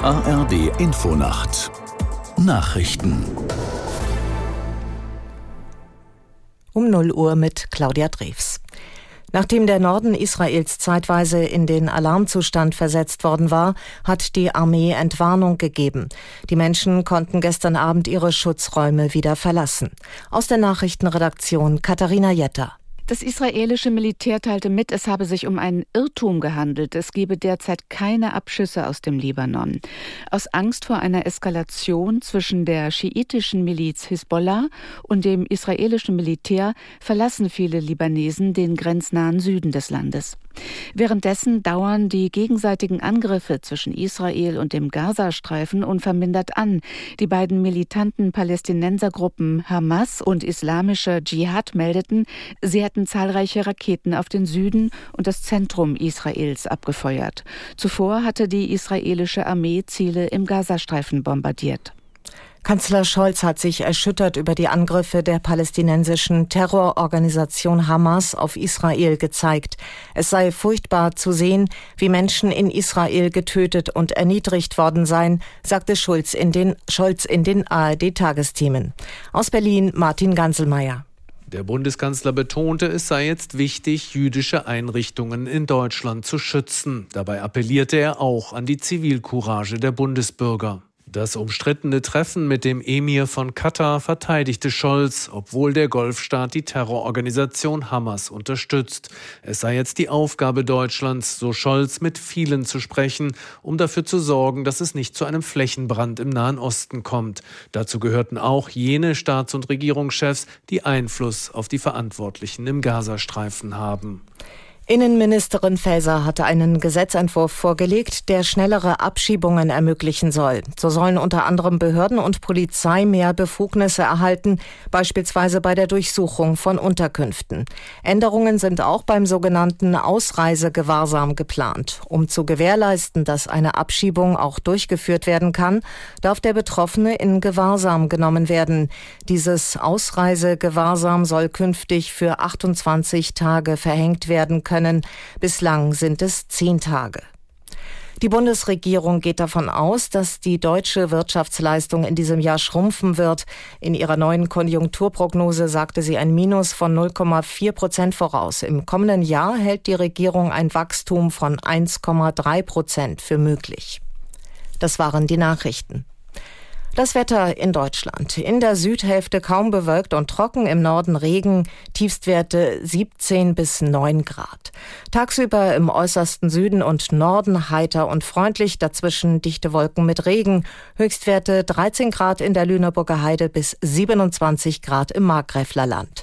ARD Infonacht Nachrichten Um 0 Uhr mit Claudia Drews. Nachdem der Norden Israels zeitweise in den Alarmzustand versetzt worden war, hat die Armee Entwarnung gegeben. Die Menschen konnten gestern Abend ihre Schutzräume wieder verlassen. Aus der Nachrichtenredaktion Katharina Jetter. Das israelische Militär teilte mit, es habe sich um einen Irrtum gehandelt. Es gebe derzeit keine Abschüsse aus dem Libanon. Aus Angst vor einer Eskalation zwischen der schiitischen Miliz Hisbollah und dem israelischen Militär verlassen viele Libanesen den grenznahen Süden des Landes. Währenddessen dauern die gegenseitigen Angriffe zwischen Israel und dem Gazastreifen unvermindert an. Die beiden militanten Palästinensergruppen Hamas und Islamischer Dschihad meldeten, sie hätten zahlreiche Raketen auf den Süden und das Zentrum Israels abgefeuert. Zuvor hatte die israelische Armee Ziele im Gazastreifen bombardiert. Kanzler Scholz hat sich erschüttert über die Angriffe der palästinensischen Terrororganisation Hamas auf Israel gezeigt. Es sei furchtbar zu sehen, wie Menschen in Israel getötet und erniedrigt worden seien, sagte Schulz in den, Scholz in den ARD-Tagesthemen. Aus Berlin Martin Ganselmeier. Der Bundeskanzler betonte, es sei jetzt wichtig, jüdische Einrichtungen in Deutschland zu schützen. Dabei appellierte er auch an die Zivilcourage der Bundesbürger. Das umstrittene Treffen mit dem Emir von Katar verteidigte Scholz, obwohl der Golfstaat die Terrororganisation Hamas unterstützt. Es sei jetzt die Aufgabe Deutschlands, so Scholz, mit vielen zu sprechen, um dafür zu sorgen, dass es nicht zu einem Flächenbrand im Nahen Osten kommt. Dazu gehörten auch jene Staats- und Regierungschefs, die Einfluss auf die Verantwortlichen im Gazastreifen haben. Innenministerin Faeser hatte einen Gesetzentwurf vorgelegt, der schnellere Abschiebungen ermöglichen soll. So sollen unter anderem Behörden und Polizei mehr Befugnisse erhalten, beispielsweise bei der Durchsuchung von Unterkünften. Änderungen sind auch beim sogenannten Ausreisegewahrsam geplant. Um zu gewährleisten, dass eine Abschiebung auch durchgeführt werden kann, darf der Betroffene in Gewahrsam genommen werden. Dieses Ausreisegewahrsam soll künftig für 28 Tage verhängt werden können können. Bislang sind es zehn Tage. Die Bundesregierung geht davon aus, dass die deutsche Wirtschaftsleistung in diesem Jahr schrumpfen wird. In ihrer neuen Konjunkturprognose sagte sie ein Minus von 0,4 Prozent voraus. Im kommenden Jahr hält die Regierung ein Wachstum von 1,3 Prozent für möglich. Das waren die Nachrichten. Das Wetter in Deutschland. In der Südhälfte kaum bewölkt und trocken, im Norden Regen, Tiefstwerte 17 bis 9 Grad. Tagsüber im äußersten Süden und Norden heiter und freundlich, dazwischen dichte Wolken mit Regen, Höchstwerte 13 Grad in der Lüneburger Heide bis 27 Grad im Markgräflerland.